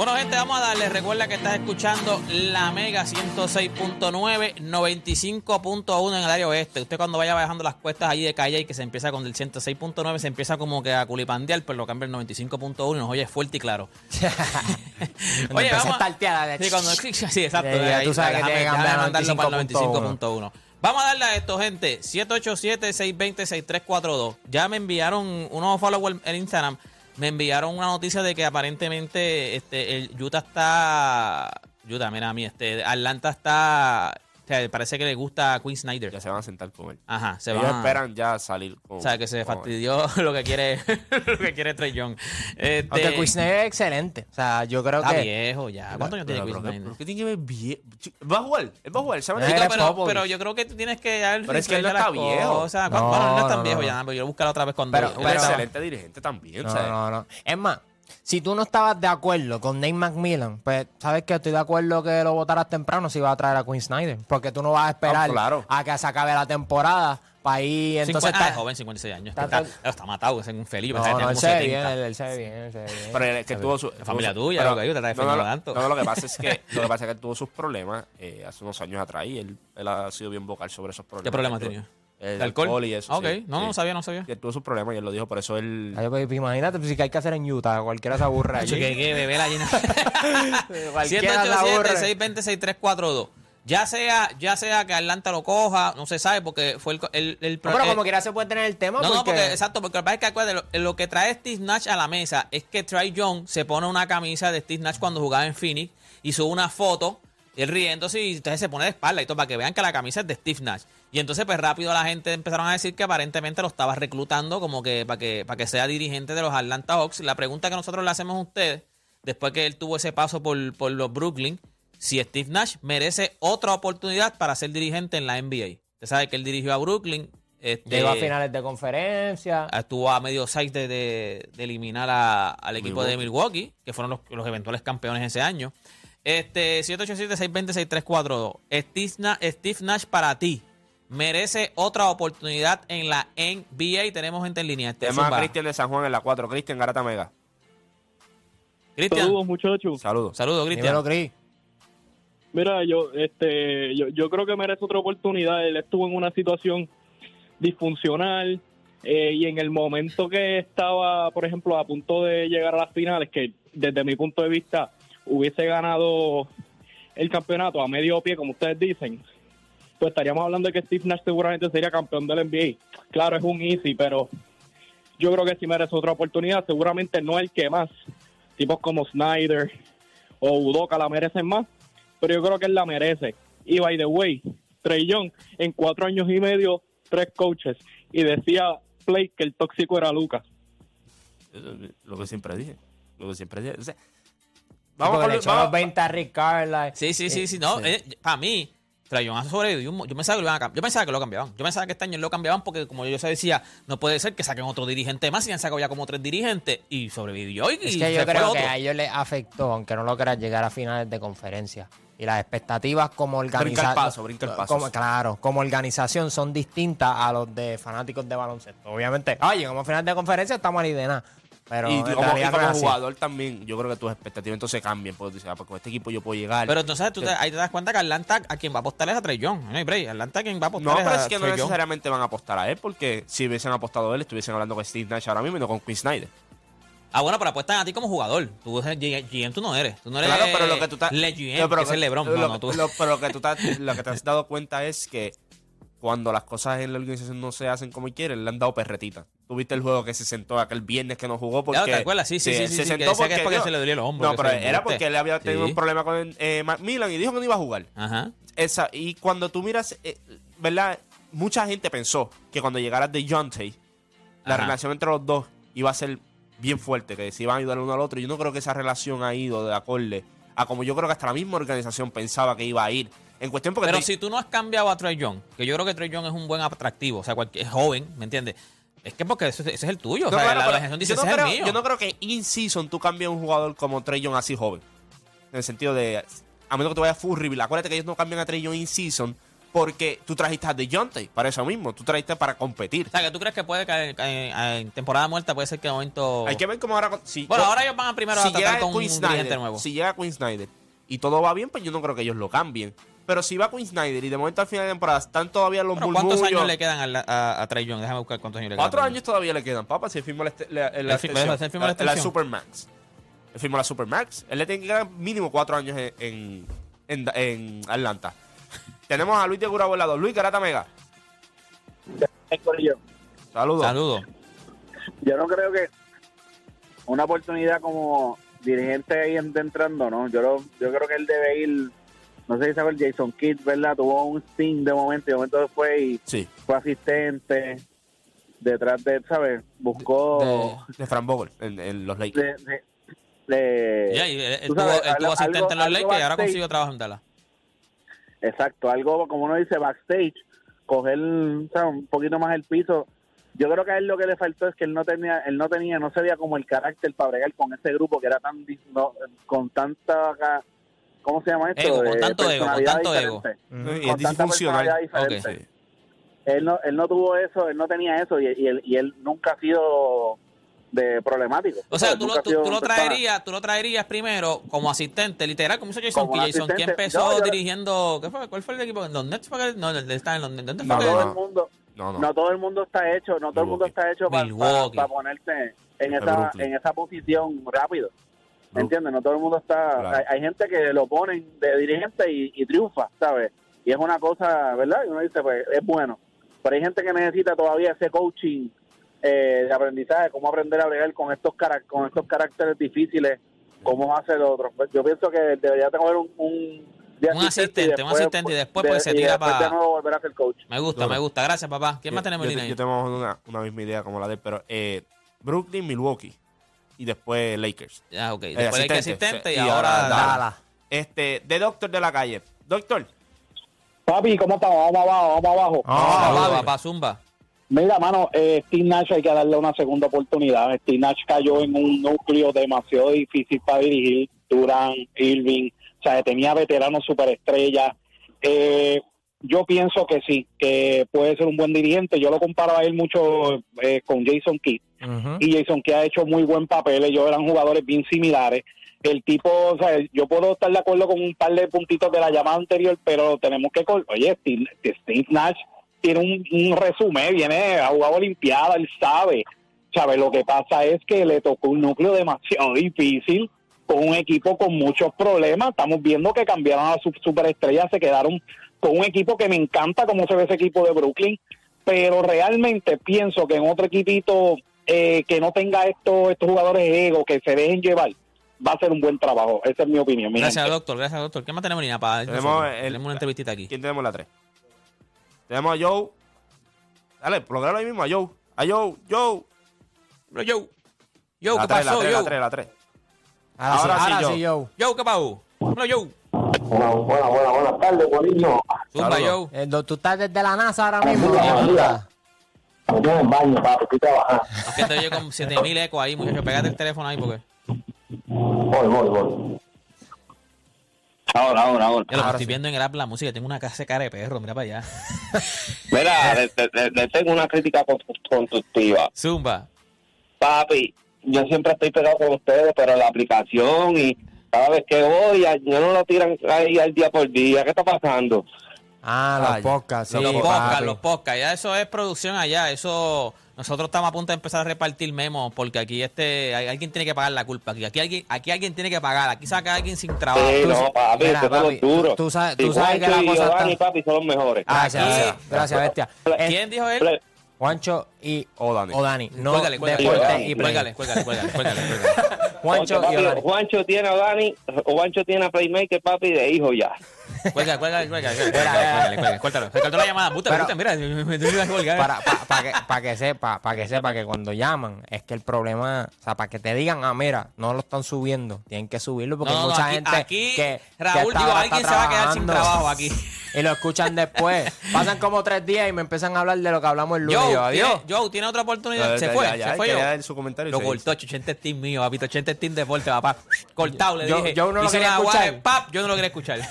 Bueno, gente, vamos a darle. Recuerda que estás escuchando la Mega 106.9, 95.1 en el área oeste. Usted cuando vaya bajando las cuestas allí de calle y que se empieza con el 106.9, se empieza como que a culipandear, pero lo cambia el 95.1 y nos oye fuerte y claro. Oye, vamos a Sí, cuando, sí, exacto. Ya, ya ahí, tú sabes que déjame- tiene que déjame cambiar al mandarlo para el 95.1. 95.1. Vamos a darle a esto, gente. 787-620-6342. Ya me enviaron unos followers en Instagram. Me enviaron una noticia de que aparentemente este, el Utah está. Utah, mira a mí, este, Atlanta está. O sea, parece que le gusta a Quinn Snyder. Ya se van a sentar con él. Ajá, se Ellos va. esperan ya salir con. O sea, que se él. fastidió lo que quiere, lo que quiere Trey Young. Este, Aunque Quinn Snyder es excelente. O sea, yo creo está que. viejo ya. ¿Cuántos años tiene pero, Snyder? pero ¿qué tiene que ver bien? Va a jugar, él va a jugar, se va a pero, yo creo que tú tienes que dar Pero es que él no está viejo. cosas. No, bueno, no es tan no, viejo no. ya, pero yo lo buscar otra vez cuando. Pero- Un excelente dirigente también, No, no, no. Es más, si tú no estabas de acuerdo con Nate McMillan, pues sabes que estoy de acuerdo que lo votaras temprano si va a traer a Quinn Snyder. Porque tú no vas a esperar Ah, claro. a que se acabe la temporada para ir. Entonces, 50, ah, está- es joven, 56 años. está- Está, está, está matado, es un feliz. No, no, él se ve 70. bien, él, él se ve bien, él se ve bien. Pero él es que tuvo su. La familia su- tuya, pero- lo que yo te está no, defendiendo tanto. No, lo que pasa es que lo que pasa es que él tuvo sus problemas eh, hace unos años atrás y él, él ha sido bien vocal sobre esos problemas. ¿Qué Él tuvo- tenía? El ¿De alcohol? y eso. Ah, ok, sí, no, sí. no sabía, no sabía. Que tuvo sus problemas y él lo dijo, por eso él. Ay, pues, imagínate, pues, si que hay que hacer en Utah, cualquiera se aburre allí. que, que beber la llena. Cualquiera se aburre. 787-620-6342. Ya sea, ya sea que Atlanta lo coja, no se sabe porque fue el, el, el- No, pero como quiera se puede tener el tema. No, no, porque... porque, exacto, porque lo que pasa es que acuérdate, lo, lo que trae Steve Nash a la mesa es que Trey Young se pone una camisa de Steve Nash cuando jugaba en Phoenix y sube una foto, él riéndose y entonces se pone de espalda y todo para que vean que la camisa es de Steve Nash. Y entonces pues rápido la gente empezaron a decir que aparentemente lo estaba reclutando como que para que, para que sea dirigente de los Atlanta Hawks. La pregunta que nosotros le hacemos a ustedes, después que él tuvo ese paso por, por los Brooklyn, si Steve Nash merece otra oportunidad para ser dirigente en la NBA. Usted sabe que él dirigió a Brooklyn. Este, Llegó a finales de conferencia. estuvo a medio size de, de- de eliminar a- al equipo de Milwaukee, que fueron los, los eventuales campeones ese año. Este, 787-620-6342. Steve, Na- Steve Nash para ti. Merece otra oportunidad en la NBA. Tenemos gente en línea. Este, Tenemos a zumba. Cristian de San Juan en la 4. Cristian Garata Mega. Cristian. Saludos, muchachos. Saludos. Saludos, Cristian. Mira, yo, este, yo, yo creo que merece otra oportunidad. Él estuvo en una situación disfuncional eh, y en el momento que estaba, por ejemplo, a punto de llegar a las finales, que desde mi punto de vista hubiese ganado el campeonato a medio pie, como ustedes dicen, pues estaríamos hablando de que Steve Nash seguramente sería campeón del NBA. Claro, es un easy, pero yo creo que sí merece otra oportunidad. Seguramente no el que más. Tipos como Snyder o Udoka la merecen más, pero yo creo que él la merece. Y by the way, Trey Young en cuatro años y medio, tres coaches, y decía Play que el tóxico era Lucas. Eso es Lo que siempre dije. Lo que siempre dije. O sea, Vamos vamos- los 20 a Rick Carlisle. Sí, sí, sí, sí. No, eh, para mí, Ha sobrevivido. Yo pensaba que lo iban a cam- Yo pensaba que lo cambiaban. Yo pensaba que este año lo cambiaban porque, como yo se decía, no puede ser que saquen otro dirigente más y han sacado ya como tres dirigentes y sobrevivió y, Es que yo creo que a ellos les afectó, aunque no lo quieras llegar a finales de conferencia. Y las expectativas como Brinca organización. el paso, brinca el paso. claro, como organización son distintas a los de fanáticos de baloncesto. Obviamente, oye, llegamos a finales de conferencia, estamos ahí de nada. Pero y como, y realidad no como jugador también, yo creo que tus expectativas entonces cambian. Porque tú dices, ah, pues con este equipo yo puedo llegar. Pero entonces tú te- ahí te das cuenta que Atlanta a quien va a apostar es a Trey Young. No hay break. Atlanta a quien va a apostar no, es pero a es que no necesariamente van a apostar a él, porque si hubiesen apostado a él, estuviesen hablando con Steve Nash ahora mismo y no con Quinn Snyder. Ah, bueno, pero apuestan a ti como jugador. Tú eres G- GM, tú no eres. Tú no eres Claro, pero lo que tú estás. Le GM, pero que es el LeBron. lo- no, no, tú. lo- pero lo que tú estás- lo que te has dado cuenta es que cuando las cosas en la organización no se hacen como quieren, le han dado perretita. Tuviste el juego que se sentó aquel viernes que no jugó porque. Ya, ¿te acuerdas? Sí, sí, sí, sí, sí, es porque se le dolía el hombro, No, que pero le era porque él había tenido Sí. un problema con eh, Milan y dijo que no iba a jugar. Ajá. Esa, y cuando tú miras, eh, ¿verdad? Mucha gente pensó que cuando llegara de Tay, la Ajá. relación entre los dos iba a ser bien fuerte, que se iban a ayudar uno al otro. Yo no creo que esa relación ha ido de acorde a como yo creo que hasta la misma organización pensaba que iba a ir. En cuestión porque Pero si tú no has cambiado a Trey Young, que yo creo que Trey Young es un buen atractivo, o sea, cualquier, es joven, ¿me entiendes? Es que porque ese, ese es el tuyo. No, o sea, claro, la pero organización dice, yo, no ese creo, es el mío. yo no creo que in season tú cambies un jugador como Trey Young así joven. En el sentido de, a menos que tú vayas full reveal. Acuérdate que ellos no cambian a Trey Young in season porque tú trajiste a DeJounte para eso mismo. Tú trajiste para competir. O sea, que tú crees que puede caer, en temporada muerta, puede ser que de momento... Hay que ver cómo ahora... Si, Bueno, yo- ahora ellos van a primero si a tratar con un dirigente Snyder, nuevo. Si llega Quinn Snyder y todo va bien, pues yo no creo que ellos lo cambien. Pero si va Quinn Snyder y de momento al final de temporada están todavía los Pero ¿Cuántos años le quedan a, a, a Trey Young? Déjame buscar cuántos años le quedan. Cuatro años todavía le quedan, papá, si él firmó la, la, la la la. Supermax. Él firmó la Supermax. Él le tiene que quedar mínimo cuatro años en, en, en- en Atlanta. Tenemos a Luis de Gurabo al lado. Luis Garata Mega. Saludos. Saludos. yo no creo que una oportunidad como dirigente ahí en- entrando, ¿no? Yo, lo- yo creo que él debe ir, no sé si sabe el Jason Kidd, ¿verdad? Tuvo un sting de momento y de momento después y Sí, fue asistente detrás de, ¿sabes? Buscó... de Fran Vogel en, en los Lakers. de- de- de- Ya, y él, tú tuvo, sabes, él tuvo algo- asistente en los Lakers y ahora consiguió trabajo en Dallas. Exacto, algo como uno dice backstage, coger ¿sabes? un poquito más el piso. Yo creo que a él lo que le faltó es que él no tenía, él no tenía, no se veía como el carácter para bregar con ese grupo que era tan, no, con tanta, ¿cómo se llama esto? Ego, con De tanto ego, con personalidad tanto ego. diferente. Y Con es tanta disfuncional. Sí. Él no, él no tuvo eso, él no tenía eso y, y él, y él nunca ha sido de problemático. O sea, tú lo, tú, lo traerías, tú lo traerías primero como asistente, literal, como hizo Jason Key. Jason Key empezó No, yo- dirigiendo, ¿qué fue? ¿cuál fue el equipo? ¿Los Nets? fue No, él está en los Nets. ¿Dónde No, fue que- todo no. el mundo, No, no. no todo el mundo está hecho, no todo el mundo está hecho para, Milwaukee. ponerse en De esa, en esa posición rápido. Brook- ¿Entiendes? No todo el mundo está... Claro. Hay, hay gente que lo ponen de dirigente y, y triunfa, ¿sabes? Y es una cosa, ¿verdad? Y uno dice, pues es bueno. Pero hay gente que necesita todavía ese coaching eh, de aprendizaje, cómo aprender a bregar con estos, carac- con estos caracteres difíciles, cómo hacer otro. Pues yo pienso que debería tener un... un asistente, un asistente, y después, pues, se y tira después pa- de nuevo volver a ser coach. Me gusta, Duro. me gusta. Gracias, papá. ¿Quién más tenemos en yo, línea yo ahí? tengo una, una misma idea como la de él, pero eh, Brooklyn, Milwaukee y después Lakers. Ya, ok. Después hay que asistente, asistente y, ahora... Dallas. Este, de Doctor de la calle. Doctor, Papi, ¿cómo estamos? Vamos abajo, vamos abajo. Ah, papi. papá Zumba. Mira, mano, eh, Steve Nash hay que darle una segunda oportunidad. Steve Nash cayó en un núcleo demasiado difícil para dirigir. Durán, Irving, o sea, tenía veteranos superestrellas. Eh, yo pienso que sí, que puede ser un buen dirigente. Yo lo comparo a él mucho eh, con Jason Kidd. Y Jason que ha hecho muy buen papel, ellos eran jugadores bien similares. El tipo, o sea, yo puedo estar de acuerdo con un par de puntitos de la llamada anterior, pero tenemos que, oye, Steve, Steve Nash tiene un, un resumen, viene a jugar Olimpiada, él sabe, sabe, lo que pasa es que le tocó un núcleo demasiado difícil con un equipo con muchos problemas, estamos viendo que cambiaron a sus superestrellas, se quedaron con un equipo que me encanta como se ve ese equipo de Brooklyn, pero realmente pienso que en otro equipito eh, que no tenga estos estos jugadores ego, que se dejen llevar, va a ser un buen trabajo. Esa es mi opinión. mi Gracias, gente. doctor. Gracias, doctor. ¿Qué más tenemos en línea? Para Tenemos el- tenemos una entrevistita aquí. ¿quién tenemos la 3? Tenemos a Joe. Dale, programa ahí mismo a Joe. A Joe, Joe. Pero Joe. Joe, la ¿qué 3, la pasó, 3, la Joe? 3, la 3. Ahora, Ahora sí, sí, ahora yo. sí, yo. Joe, ¿qué pasó? Hola, Joe. Buenas, buenas, buenas, buenas tardes, Corillo. Zumba, Saludos. Joe. Eh, ¿Tú estás desde la NASA ahora mismo? Me estoy en el baño, papi, estoy trabajando. Es que te oye con 7000 ecos ahí, muchacho. Pégate el teléfono ahí porque. Voy, voy, voy. Ahora, ahora, ahora. Yo lo que estoy viendo en el app la música. Tengo una casa de cara de perro. Mira para allá. Mira, le, le- le tengo una crítica con- constructiva. Zumba. Papi, yo siempre estoy pegado con ustedes, pero la aplicación y cada vez que voy, ya ya no lo tiran ahí al día por día. ¿Qué está pasando? Ah, los podcasts, sí, los podcasts, los podcasts. Ya eso es producción allá. Eso. Nosotros estamos a punto de empezar a repartir memos porque aquí este hay- alguien tiene que pagar la culpa. Aquí, aquí, alguien, aquí alguien tiene que pagar. Aquí saca a alguien sin trabajo. Sí, tú- no, papi, mira, papi, los duros. tú- tú sabes- Y tú sabes que la y cosa Giovanni, está- papi, son los mejores. Gracias, Aquí- gracias, gracias, bestia. Es ¿Quién dijo él? Juancho y O Dani. Odani. No Cuélgale, cuélgale, deporte cuélgale, y play. Cuélgale, cuélgale, cuélgale, cuélgale, cuélgale. Juancho y. Juancho tiene a Dani, Juancho tiene a Playmaker, papi, de hijo ya. Cuelga, cuelga, cuelga, cuélgale, Cuéltalo. Se cortó la llamada. Puta, puta, mira, me tuve que colgar. para, pa- pa que, pa' que sepa, para que sepa que cuando llaman es que el problema, o sea, para que te digan, ah, mira, no lo están subiendo, tienen que subirlo porque No, hay no, mucha aquí, gente aquí, que Raúl, que digo, está- alguien está se va a quedar sin trabajando trabajo aquí. y lo escuchan después. Pasan como tres días y me empiezan a hablar de lo que hablamos el lunes. y yo, adiós. tiene, Joe, tiene otra oportunidad. Se fue, ya, ya, se fue dar su comentario Lo cortó, Chuchente Team mío, papi. Chuchente Team Deporte, papá. Cortado, le Yo- dije. yo no lo quería escuchar. pap, yo no lo quería escuchar.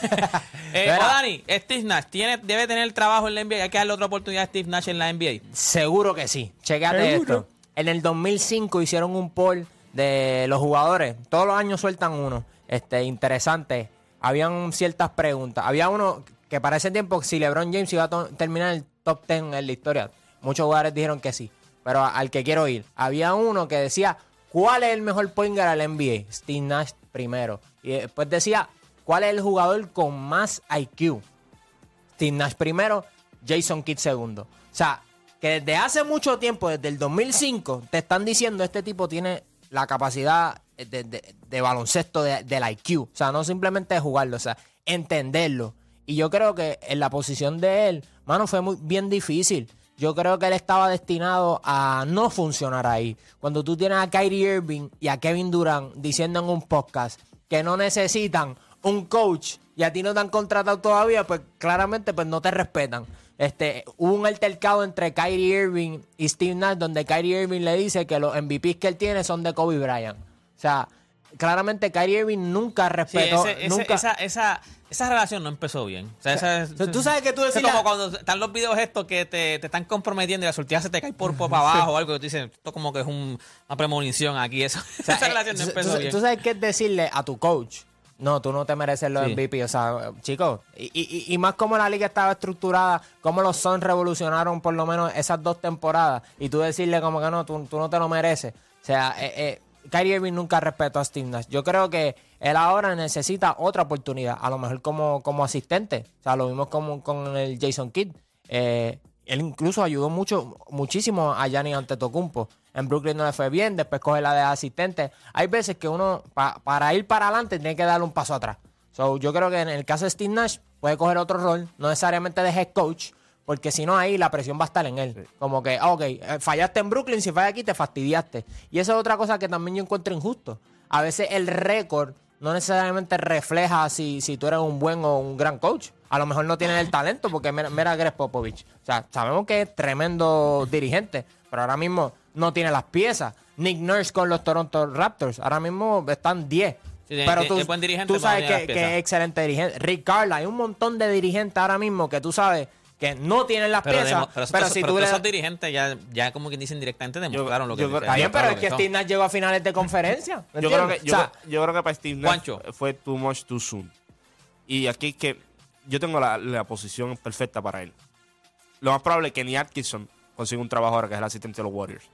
eh, Mira. Dani, Steve Nash tiene, debe tener trabajo en la NBA. Hay que darle otra oportunidad a Steve Nash en la NBA. Seguro que sí. Chequate esto. En el 2005 hicieron un poll de los jugadores. Todos los años sueltan uno. Este, interesante. Habían ciertas preguntas. Había uno que para ese tiempo, si LeBron James iba a terminar el top 10 en la historia, muchos jugadores dijeron que sí. Pero al que quiero ir, había uno que decía, ¿cuál es el mejor point guard del NBA? Steve Nash primero. Y después decía, ¿cuál es el jugador con más IQ? Steve Nash primero, Jason Kidd segundo. O sea, que desde hace mucho tiempo, desde el 2005, te están diciendo este tipo tiene la capacidad de, de- baloncesto de- del IQ. O sea, no simplemente jugarlo, o sea, entenderlo. Y yo creo que en la posición de él, mano, fue muy bien difícil. Yo creo que él estaba destinado a no funcionar ahí. Cuando tú tienes a Kyrie Irving y a Kevin Durant diciendo en un podcast que no necesitan un coach y a ti no te han contratado todavía, pues claramente pues no te respetan. Este, hubo un altercado entre Kyrie Irving y Steve Nash donde Kyrie Irving le dice que los MVPs que él tiene son de Kobe Bryant. O sea, claramente Kyrie Irving nunca Sí, respetó, ese- ese- nunca esa, esa, esa relación no empezó bien. O sea, esa- tú sabes que tú decías- como cuando están los videos estos que te, te están comprometiendo y la sortija se te cae por, por para abajo o algo. Y tú dices, esto como que es un- una premonición aquí. Eso, O sea, esa eh, relación no tú- empezó tú, bien. tú sabes qué es decirle a tu coach. No, tú no te mereces los Sí. MVP. O sea, chicos, y, y- y más como la liga estaba estructurada, como los Suns revolucionaron por lo menos esas dos temporadas, y tú decirle como que no, tú, tú no te lo mereces. O sea, eh, eh, Kyrie Irving nunca respetó a Steve Nash. Yo creo que él ahora necesita otra oportunidad, a lo mejor como, como asistente. O sea, lo vimos como, con el Jason Kidd. Eh, él incluso ayudó mucho, muchísimo a Gianni Antetokounmpo. En Brooklyn no le fue bien, después coge la de asistente. Hay veces que uno, pa- para ir para adelante, tiene que darle un paso atrás. So, yo creo que en el caso de Steve Nash, puede coger otro rol, no necesariamente de head coach, porque si no ahí la presión va a estar en él. Como que, ah, ok, eh, fallaste en Brooklyn, si fallas aquí te fastidiaste. Y esa es otra cosa que también yo encuentro injusto. A veces el récord no necesariamente refleja si, si tú eres un buen o un gran coach. A lo mejor no tienes el talento, porque mira, mira a Greg Popovich. O sea, sabemos que es tremendo dirigente, pero ahora mismo no tiene las piezas. Nick Nurse con los Toronto Raptors, ahora mismo están 10. Sí, tiene- pero tú, tú sabes que, que es excelente dirigente. Rick Carla, hay un montón de dirigentes ahora mismo que tú sabes que no tienen las pero, piezas. pero, si pero tú le esos dirigentes ya, ya como que dicen directamente demostraron lo que yo- dicen. Está bien, pero es que son. Steve Nash llegó a finales de conferencia. ¿me Yo creo, que, yo, O sea, yo creo que para Steve Nash Juancho. fue too much too soon. Y aquí es que yo tengo la, la posición perfecta para él. Lo más probable es que ni Atkinson consiga un trabajo ahora que es el asistente de los Warriors.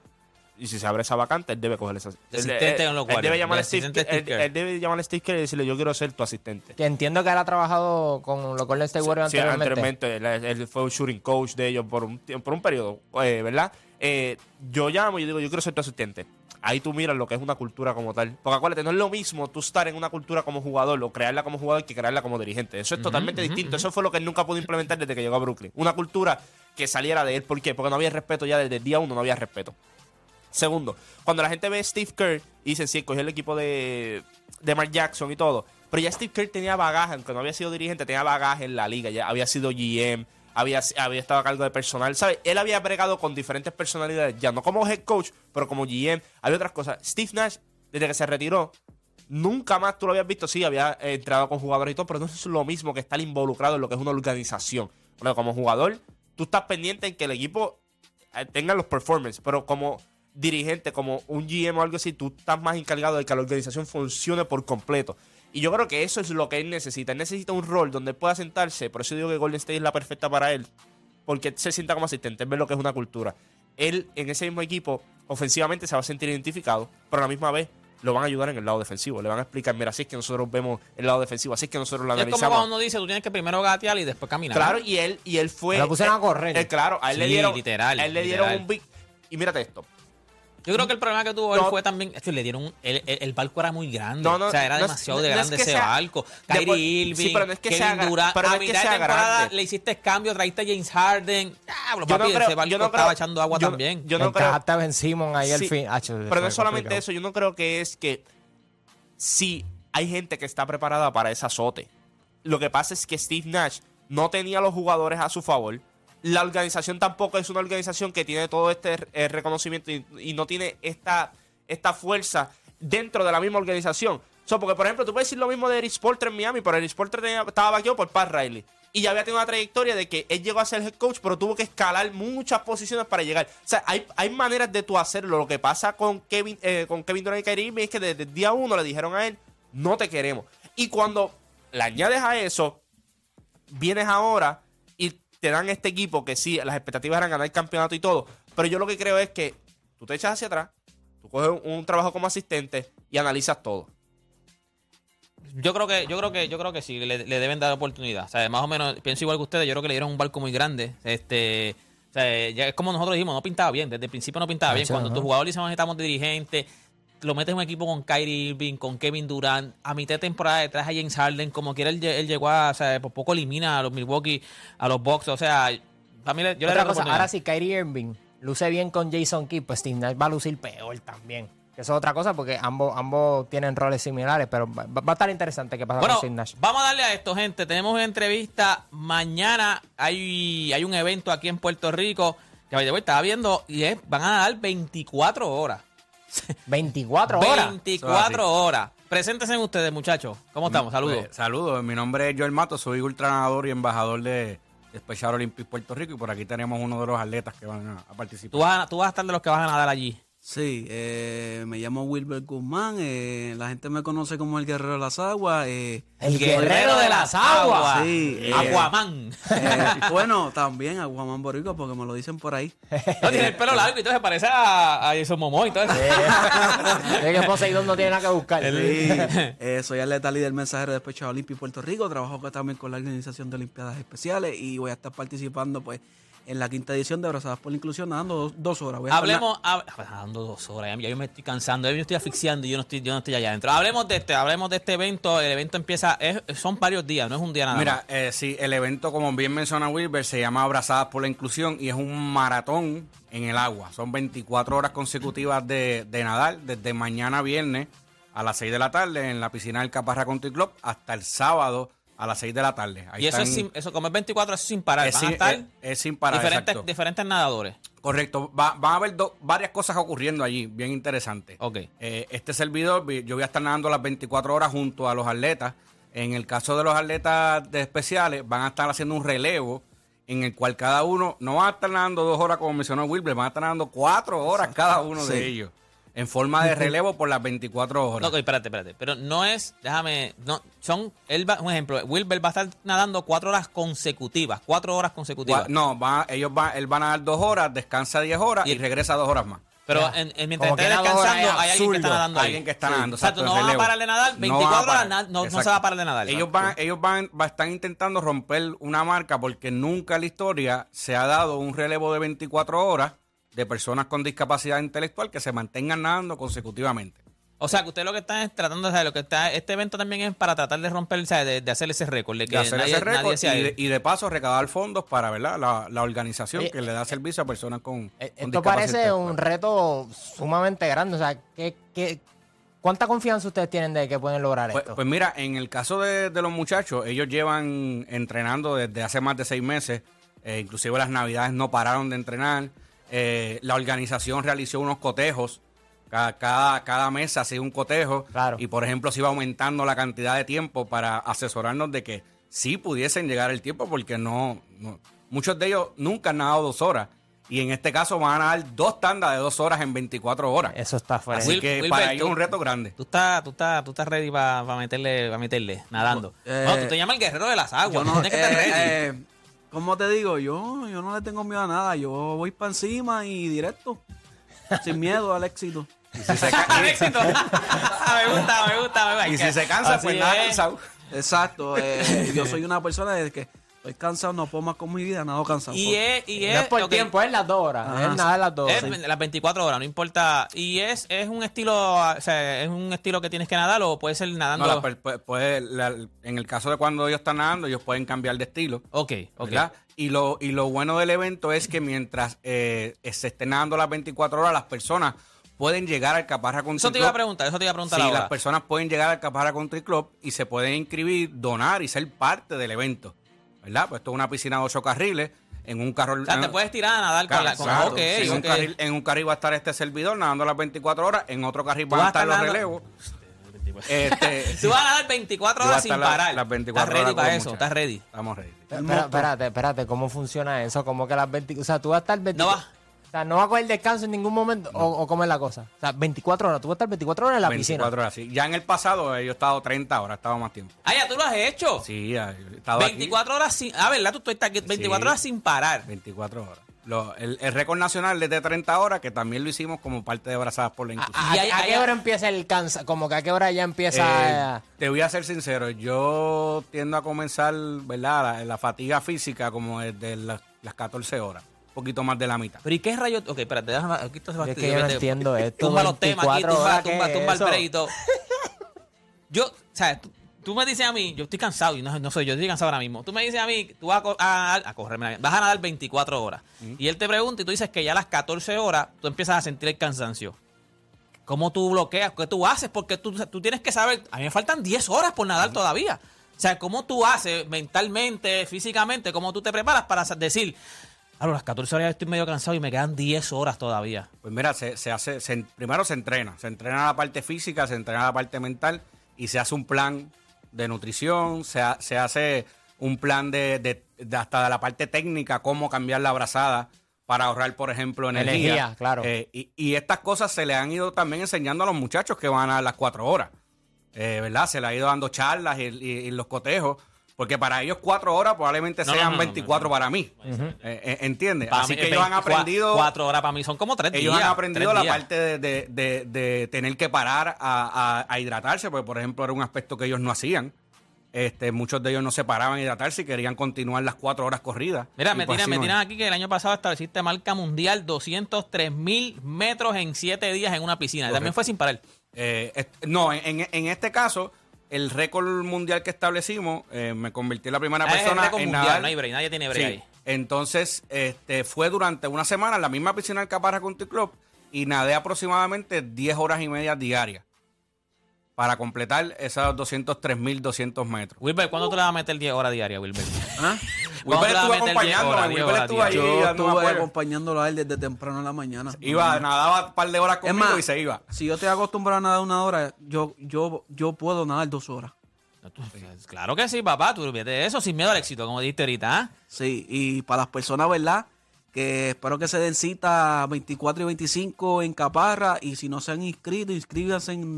Y si se abre esa vacante, él debe coger esa. Asistente él- en los él debe Warriors, llamar Steve, asistente Steve él, debe llamar a Steve Kerr y decirle, yo quiero ser tu asistente. que entiendo que él ha trabajado con los Golden State Warriors Sí, anteriormente. anteriormente. Él, él fue un shooting coach de ellos por un, por un periodo, eh, ¿verdad? Eh, yo llamo y yo digo, yo quiero ser tu asistente. Ahí tú miras lo que es una cultura como tal. Porque acuérdate, no es lo mismo tú estar en una cultura como jugador o crearla como jugador que crearla como dirigente. Eso es totalmente distinto. Eso fue lo que él nunca pudo implementar desde que llegó a Brooklyn. Una cultura que saliera de él. ¿Por qué? Porque no había respeto ya desde el día uno, no había respeto. Segundo, cuando la gente ve a Steve Kerr y dice, sí, cogió el equipo de, de Mark Jackson y todo, pero ya Steve Kerr tenía bagaje, aunque no había sido dirigente, tenía bagaje en la liga, ya había sido GM, había, había estado a cargo de personal, ¿sabes? Él había bregado con diferentes personalidades, ya no como head coach, pero como GM, había otras cosas. Steve Nash, desde que se retiró, nunca más tú lo habías visto, sí, había eh, entrado con jugadores y todo, pero no es lo mismo que estar involucrado en lo que es una organización. Bueno, como jugador, tú estás pendiente en que el equipo eh, tenga los performances, pero como dirigente, como un GM o algo así, tú estás más encargado de que la organización funcione por completo. Y yo creo que eso es lo que él necesita. Él necesita un rol donde pueda sentarse. Por eso digo que Golden State es la perfecta para él. Porque él se sienta como asistente, él ve lo que es una cultura. Él en ese mismo equipo, ofensivamente se va a sentir identificado, pero a la misma vez lo van a ayudar en el lado defensivo. Le van a explicar, mira, así es que nosotros vemos el lado defensivo, así es que nosotros lo Es como analizamos. cuando uno dice, tú tienes que primero gatear y después caminar. Claro, y él, y él fue. Lo pusieron a correr. eh, claro, a él le Sí, dieron. literal, a él le literal. dieron un big. Y mírate esto. Yo creo que el problema que tuvo él No. fue también. hecho, le dieron. El, el- el barco era muy grande. No, no, o sea, era no es- demasiado no- de no es grande que ese sea- barco. de Kyrie por- Irving. sí, pero no es que Kevin sea Durant. pero no a es que mitad de sea temporada grande. le hiciste cambio, traíste a James Harden. Ah, Yo papi, no creo- ese barco yo no estaba creo- echando agua yo no- también. yo no creo- a Ben Simmons ahí al Sí, fin. Acho, Pero no es solamente complicado. eso, yo no creo que es que si hay gente que está preparada para ese azote. Lo que pasa es que Steve Nash no tenía los jugadores a su favor. La organización tampoco es una organización que tiene todo este eh, reconocimiento y, no tiene esta, esta fuerza dentro de la misma organización. So, porque, por ejemplo, tú puedes decir lo mismo de Eric Sporter en Miami, pero Eric Sporter tenía- estaba vaqueado por Pat Riley. Y ya había tenido una trayectoria de que él llegó a ser head coach, pero tuvo que escalar muchas posiciones para llegar. O sea, hay, hay maneras de tú hacerlo. Lo que pasa con Kevin, eh, con Kevin Durant y Kyrie es que desde el día uno le dijeron a él, no te queremos. Y cuando le añades a eso, vienes ahora te dan este equipo que sí, las expectativas eran ganar el campeonato y todo. Pero yo lo que creo es que tú te echas hacia atrás, tú coges un, un trabajo como asistente y analizas todo. Yo creo que, yo creo que, yo creo que sí, le, le deben dar oportunidad. O sea, más o menos, pienso igual que ustedes, yo creo que le dieron un barco muy grande. Este, o sea, ya es como nosotros dijimos, no pintaba bien, desde el principio no pintaba bien. Cuando no. tus jugadores necesitamos dirigente, lo metes en un equipo con Kyrie Irving, con Kevin Durant, a mitad de temporada detrás a James Harden, como quiera él, lle- él llegó a, o sea, por poco elimina a los Milwaukee, a los Bucks, o sea, a mí le- yo le Otra doy cosa, ahora si Kyrie Irving luce bien con Jason Kidd, pues Steve Nash va a lucir peor también. Eso es otra cosa porque ambos, ambos tienen roles similares, pero va, va a estar interesante qué pasa Bueno, con Steve Nash. vamos a darle a esto, gente. Tenemos una entrevista. Mañana hay, hay un evento aquí en Puerto Rico que way, estaba viendo y es, van a dar 24 horas. 24 horas. 24 horas. Preséntense ustedes, muchachos. ¿Cómo estamos? Saludos. Pues, saludos, mi nombre es Joel Mato, soy ultranador y embajador de, Special Olympics Puerto Rico y por aquí tenemos uno de los atletas que van a, a participar. tú, vas a, tú vas a estar de los que van a nadar allí. Sí, eh, me llamo Wilber Guzmán, eh, la gente me conoce como el Guerrero de las Aguas. eh, El guerrero de las aguas. Sí, eh, Aquaman. eh, bueno, también a Guamán Boricua porque me lo dicen por ahí. no, tiene el pelo largo y todo se parece a, a Jason Momoa y todo eso. Es que Poseidón no tiene nada que buscar. Sí, eh, soy atleta líder mensajero de Pecho Olímpico Puerto Rico, trabajo también con la Organización de Olimpiadas Especiales y voy a estar participando pues en la quinta edición de Abrazadas por la Inclusión, nadando dos, dos horas. Voy a estar Hablemos, hab- dando dos horas, ya yo me estoy cansando, ya yo me estoy asfixiando y yo no estoy, yo no estoy allá adentro. Hablemos de este, hablemos de este evento. El evento empieza, es- son varios días, no es un día nada más. Mira, eh, sí, el evento, como bien menciona Wilber, se llama Abrazadas por la Inclusión y es un maratón en el agua. Son 24 horas consecutivas de, de nadar, desde mañana viernes a las 6 de la tarde en la piscina del Caparra Country Club hasta el sábado a las 6 de la tarde. Ahí y eso es sin, eso como es 24, eso es sin parar. es Van a sin- estar es- es sin parar, diferentes, exacto. diferentes nadadores. Correcto, Va- van a haber do- varias cosas ocurriendo allí, bien interesantes. Ok. Eh, este servidor, vi- yo voy a estar nadando las 24 horas junto a los atletas. En el caso de los atletas de especiales, van a estar haciendo un relevo en el cual cada uno no va a estar nadando dos horas como mencionó Wilber, van a estar nadando cuatro horas cada uno de ellos. En forma de relevo por las 24 horas. No, espérate, espérate. Pero no es, déjame, no, son, él va, un ejemplo, Wilber va a estar nadando cuatro horas consecutivas, cuatro horas consecutivas. Gua- No, va, ellos van, él va a nadar dos horas, descansa 10 horas Y- y, regresa dos horas más. Pero en, en- mientras esté descansando, es hay alguien que está nadando ahí. Alguien que está Sí. nadando, O sea, exacto, tú no vas a parar de nadar, No 24 van a horas no, no se va a parar de nadar. Ellos van, ellos van, va- están intentando romper una marca porque nunca en la historia se ha dado un relevo de 24 horas de personas con discapacidad intelectual que se mantengan nadando consecutivamente. O sea, que usted lo que está es tratando, o sea, lo que está, este evento también es para tratar de romper, o sea, de, de hacer ese récord, de que De hacer nadie, ese récord y, de, él. y de paso recaudar fondos para ¿verdad? La, la organización Oye, que le da servicio a personas con, Eh, con Esto discapacidad parece intelectual. un reto sumamente grande. O sea, ¿qué, qué, ¿cuánta confianza ustedes tienen de que pueden lograr Pues, esto? pues mira, en el caso de, de los muchachos, ellos llevan entrenando desde hace más de seis meses. eh, inclusive las navidades no pararon de entrenar. Eh, la organización realizó unos cotejos. Cada, cada, cada mes se hacía un cotejo. Claro. Y por ejemplo, se iba aumentando la cantidad de tiempo para asesorarnos de que sí pudiesen llegar el tiempo, porque no, no- muchos de ellos nunca han nadado dos horas. Y en este caso van a dar dos tandas de dos horas en 24 horas. Eso está fuera. Así Will- que Wilber, para ellos es un reto grande. Tú estás, tú estás, tú estás ready para meterle, para meterle, nadando. Eh, no, tú te llamas el guerrero de las aguas. Yo tú no, tienes que estar eh, ready. eh, ¿Cómo te digo? Yo, yo no le tengo miedo a nada. Yo voy para encima y directo. sin miedo al éxito. Y si se, ca- Al éxito. Ah, me gusta, me gusta, me gusta. Y si se cansa, Así pues nada, es. Exacto. eh, yo soy una persona de que Estoy cansado, no puedo más con mi vida, nada cansado. Y es, y No es, es por tiempo, es las dos horas. Ajá, es nada de las dos es horas. las 24 horas, no importa. Y es, es un estilo, o sea, es un estilo que tienes que nadar o puede ser nadando. No, la per- pu- puede- la- en el caso de cuando ellos están nadando, ellos pueden cambiar de estilo. ok, ok. ¿verdad? Y lo, y lo bueno del evento es que mientras eh, se estén nadando las 24 horas, las personas pueden llegar al Caparra Country Eso te iba a Club. preguntar, eso te iba a preguntar Sí, ahora. las personas pueden llegar al Caparra Country Club y se pueden inscribir, donar y ser parte del evento. ¿Verdad? Pues esto es una piscina de ocho carriles en un carro. O sea, te puedes tirar a nadar con la. Con, Claro, ok, en, un ok. carril, en un carril va a estar este servidor nadando las 24 horas, en otro carril van a estar los relevos. Este, Tú vas a nadar 24 Yo voy a horas sin parar. las 24 estás ready horas para eso, estás ready. Estamos ready. Espera, espérate, espérate, ¿cómo funciona eso? Como que las 20, o sea, tú vas a estar 20, No vas. O sea, no vas a coger descanso en ningún momento o, o cómo es la cosa. O sea, 24 horas, tú vas a estar 24 horas en la 24 piscina. horas, sí. Ya en el pasado eh, yo he estado 30 horas, he estado más tiempo. Ah, ya tú lo has hecho. Sí, ya, he estado aquí 24 horas sin. Ah, ¿verdad? Tú, tú estás aquí 24 Sí. horas sin parar. 24 horas. Lo- el, el récord nacional es de 30 horas, que también lo hicimos como parte de Abrazadas por la Inclusión. ¿A, Y hay- a hay- qué hora empieza el cansa? Como que a qué hora ya empieza... Eh, te voy a ser sincero, yo tiendo a comenzar, ¿verdad? La, la fatiga física como desde las, las 14 horas, poquito más de la mitad. Pero ¿y qué rayos? Ok, espérate, déjame. Aquí esto se va Es que yo no entiendo esto, Tumba los temas aquí, 24 tumba, horas, ¿qué tumba, tumba el todo. Yo, o sea, tú, tú me dices a mí, yo estoy cansado y no, no soy yo, estoy cansado ahora mismo. Tú me dices a mí, tú vas a, a, a correrme, vas a nadar 24 horas. Y él te pregunta y tú dices que ya a las 14 horas tú empiezas a sentir el cansancio. ¿Cómo tú bloqueas? ¿Qué tú haces? Porque tú, tú tienes que saber, a mí me faltan 10 horas por nadar todavía. O sea, ¿cómo tú haces mentalmente, físicamente, cómo tú te preparas para decir, a las 14 horas ya estoy medio cansado y me quedan 10 horas todavía? Pues mira, se, se hace, se- primero se entrena, se entrena la parte física, se entrena la parte mental y se hace un plan de nutrición, se, ha- se hace un plan de, de- de hasta de la parte técnica, cómo cambiar la abrazada para ahorrar, por ejemplo, energía. Energía, claro. Eh, y, y estas cosas se le han ido también enseñando a los muchachos que van a las cuatro horas, Eh, ¿verdad? Se le ha ido dando charlas y, y- y los cotejos. Porque para ellos cuatro horas probablemente No, no, sean no, no, 24 no, no. para mí. Eh, eh, ¿Entiendes? Para Así mí, que eh, ellos han 24 aprendido... Cuatro horas para mí son como tres días. Ellos han aprendido tres la días. parte de, de- de- de tener que parar a, a- a hidratarse, porque por ejemplo era un aspecto que ellos no hacían. Este, muchos de ellos no se paraban a hidratarse y querían continuar las cuatro horas corridas. Mira, Y me, pues tiran, así me no tiran aquí que el año pasado estableciste marca mundial 203 mil metros en siete días en una piscina. También Correcto. fue sin parar. Eh, est- no, en, en- en este caso, el récord mundial que establecimos, eh, me convertí en la primera Ah, es el persona récord en mundial, nadar. no hay break, nadie tiene break Sí. ahí. Entonces, este, fue durante una semana en la misma piscina del Caparra Country Club y nadé aproximadamente 10 horas y media diarias para completar esos 203.200 metros. Wilber, ¿cuándo tú le vas a meter 10 horas diarias, Wilber? ¿Ah? ¿Cuándo Wilber estuvo meter 10 acompañándome, horas, 10 Wilber estuvo allí diarias? Yo estuve acompañándolo a él desde temprano en la mañana. Iba, nadaba un par de horas conmigo más, y se iba. si yo estoy acostumbrado a nadar una hora, yo, yo, yo puedo nadar dos horas. Claro que sí, papá. Tú olvídate de eso sin miedo al éxito, como dijiste ahorita. ¿ah? Sí, y para las personas, ¿verdad? Que espero que se den cita 24 y 25 en Caparra. Y si no se han inscrito, inscríbanse en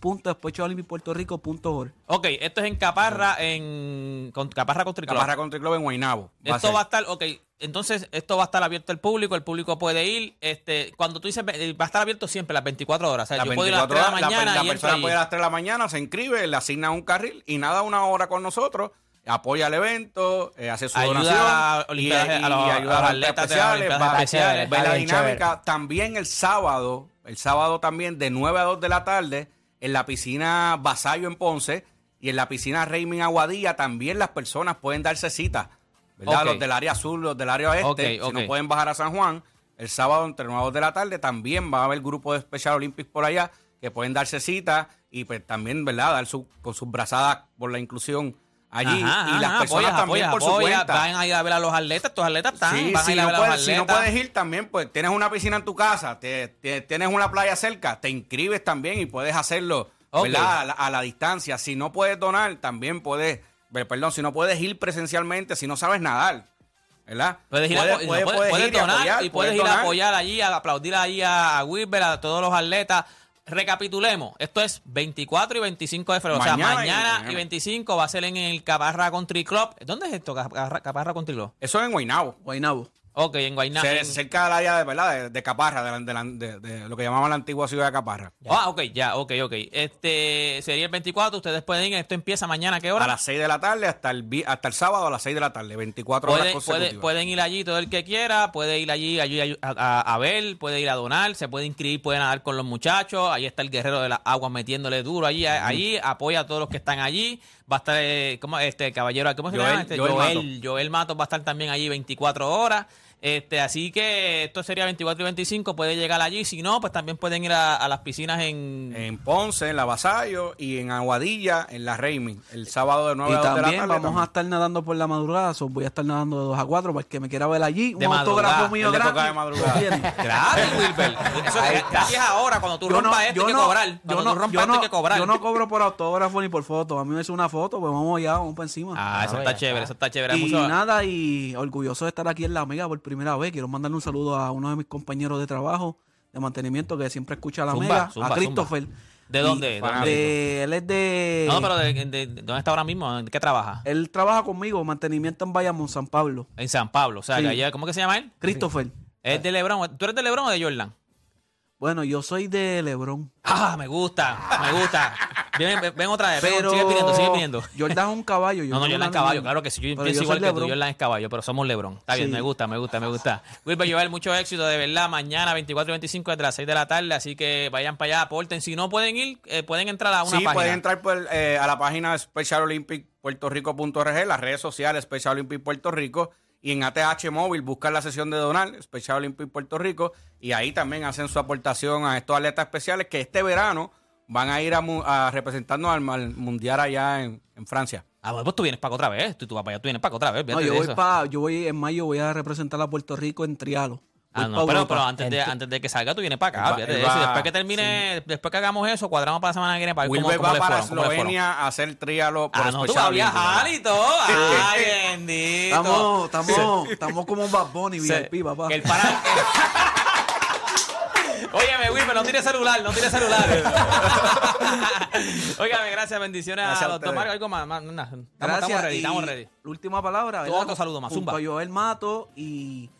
www.despechoolimpiopuertorico.org. Ok, esto es en Caparra, en con, Caparra Country Club. Caparra Country Club en Guaynabo. Va Esto va a estar, ok, entonces esto va a estar abierto al público, el público puede ir, este, cuando tú dices, eh, va a estar abierto siempre las 24 horas, o sea, Las yo puedo ir a las 3 de la 24 horas, mañana la, y la entro persona puede ir a las 3 de la mañana, se inscribe, le asigna un carril y nada una hora con nosotros, apoya el evento, eh, hace su Ayuda donación a y, a los- ayuda a a los atletas especiales, va- especiales. ve la dinámica. También el sábado, el sábado también de 9 a 2 de la tarde, en la piscina Basayo en Ponce y en la piscina Raymond Aguadilla, también las personas pueden darse cita. ¿verdad? Los del área sur, los del área oeste, si no pueden bajar a San Juan, el sábado entre 9 a 2 de la tarde también va a haber grupo de Special Olympics por allá que pueden darse cita y pues también, ¿verdad? Dar su, con sus brazadas por la inclusión allí Ajá, y las ajá, personas apoya, también por su apoya, cuenta. Van a ir a ver a los atletas, estos atletas están, Sí, van a si a no, a los puedes, si no atletas. puedes ir también, pues tienes una piscina en tu casa, te, te- tienes una playa cerca, te inscribes también y puedes hacerlo Ok. ¿verdad? A, la, a la distancia. Si no puedes donar, también puedes, eh, perdón, si no puedes ir presencialmente, si no sabes nadar, ¿verdad? Puedes ir, a, Puedes- apo- puedes- ir y donar apoyar, y puedes ir a donar. apoyar allí, a aplaudir allí a, a Wilber, a todos los atletas. Recapitulemos, esto es 24 y 25 de febrero. o sea, Mañana y mañana y, mañana. 25 va a ser en el Caparra Country Club. ¿Dónde es esto, Caparra, Caparra Country Club? Eso es en Guaynabo. Guaynabo. Ok, en Guayna. Ce- en- cerca del área de, ¿verdad? de, de Caparra, de, la- de de- lo que llamaban la antigua ciudad de Caparra. Ah, ok, ya, ok, ok. Este sería el 24. Ustedes pueden ir. Esto empieza mañana. ¿a ¿Qué hora? A las 6 de la tarde hasta el, hasta el sábado a las 6 de la tarde, 24 horas Puede- puede- consecutivas. pueden ir allí todo el que quiera, puede ir allí, allí a, a- a ver, puede ir a donar, se puede inscribir, puede nadar con los muchachos, ahí está el guerrero de las aguas metiéndole duro allí, allí, apoya a todos los que están allí, va a estar, eh, ¿cómo, este caballero, ¿cómo se Joel- llama? Este, Joel Joel, Joel Matos va a estar también allí 24 horas. Este, así que esto sería 24 y 25, puede llegar allí, si no, pues también pueden ir a, a las piscinas en... En Ponce, en la Vasallo y en Aguadilla, en la Raymond, el sábado de 9 Y a 2 de la también tarde. vamos también. a estar nadando por la madrugada. so voy a estar nadando de 2 a 4 para el que me quiera ver allí. Un De madrugada, autógrafo mío le toca gratis. de madrugada. Gratis, Wilber. Eso es gratis ahora, cuando tú Yo no, rompas esto yo hay que no- cobrar. yo no- tú rompas yo esto hay no- que cobrar. Yo no cobro por autógrafo ni por foto. A mí me hace una foto, pues vamos allá, vamos para encima. Ah, eso está chévere, eso está chévere. Y nada, y orgulloso de estar aquí en La Mega por primera vez. Quiero mandarle un saludo a uno de mis compañeros de trabajo, de mantenimiento, que siempre escucha La Zumba, Mega, zumba, a Christopher. ¿De dónde? ¿De dónde? de- él es de... No, pero de, de- de- ¿dónde está ahora mismo? ¿En qué trabaja? Él trabaja conmigo, mantenimiento en Bayamón, San Pablo. En San Pablo. O sea, Sí. que allá- ¿cómo que se llama él? Christopher. Es de Lebron. ¿Tú eres de Lebron o de Jordan? Bueno, yo soy de Lebron. Ah, me gusta, me gusta. Ven, ven, ven otra vez, ven, Pero sigue pidiendo, sigue pidiendo. Jordan es un caballo. yo No, no, Jordan es caballo, claro que sí. Yo pienso igual que tú. Jordan es caballo, pero somos Lebron. Está bien, Sí. me gusta, me gusta, me gusta. Wilber Joel, mucho éxito, de verdad. Mañana, 24 y 25, desde las 6 de la tarde. Así que vayan para allá, aporten. Si no pueden ir, eh, pueden entrar a una sí, página. pueden entrar por, eh, a la página Special Olympic Rico.org, las redes sociales Special Olympic Puerto Rico y en ATH Móvil buscar la sesión de donar Special Olympic Puerto Rico y ahí también hacen su aportación a estos atletas especiales que este verano van a ir a, representarnos al, al mundial allá en, en Francia. Ah, bueno, pues tú vienes para acá otra vez. Tú, tú vas para allá, tú vienes para acá otra vez. No, yo voy, pa, yo voy en mayo, voy a representar a Puerto Rico en Trialo. Ah, no, pero, antes, de, antes de que salga, tú vienes para acá. Va- de eso. Después que termine, después que hagamos eso, cuadramos para la semana que viene para ver cómo, Wilber cómo va para. Eslovenia a hacer trialo por Ah, no, tú vas a viajar y todo. Ay, bendito. Estamos, estamos, estamos como un Bad Bunny, VIP, papá. el Óyeme, Wilmer, no tires celular, no tires celular. Óigame, gracias, bendiciones Gracias a a. Mario. Algo más, más, nada. Estamos, Gracias. estamos ready, y estamos ready. la Última palabra, ¿verdad? otro saludo más, Junto zumba. a Joel Mato y,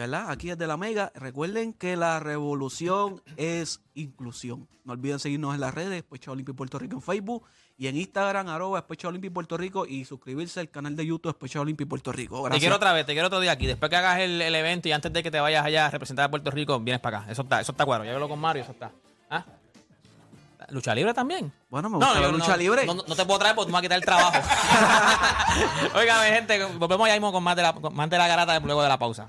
¿verdad? Aquí es de la Mega. Recuerden que la revolución es inclusión. No olviden seguirnos en las redes, Especha Olympic Puerto Rico en Facebook y en Instagram, arroba Especha Olympic Puerto Rico y suscribirse al canal de YouTube Especha Olympic Puerto Rico. Te quiero otra vez, te quiero otro día aquí. Después que hagas el, el evento y antes de que te vayas allá a representar a Puerto Rico, vienes para acá. Eso está, eso está claro. Ya hablo con Mario, eso está. ¿Ah? ¿Lucha libre también? Bueno, me gusta la yo lucha libre. No, no- no te puedo traer porque tú me vas a quitar el trabajo. Óigame, gente, volvemos ya mismo con más de la, con más de la garata luego de la pausa.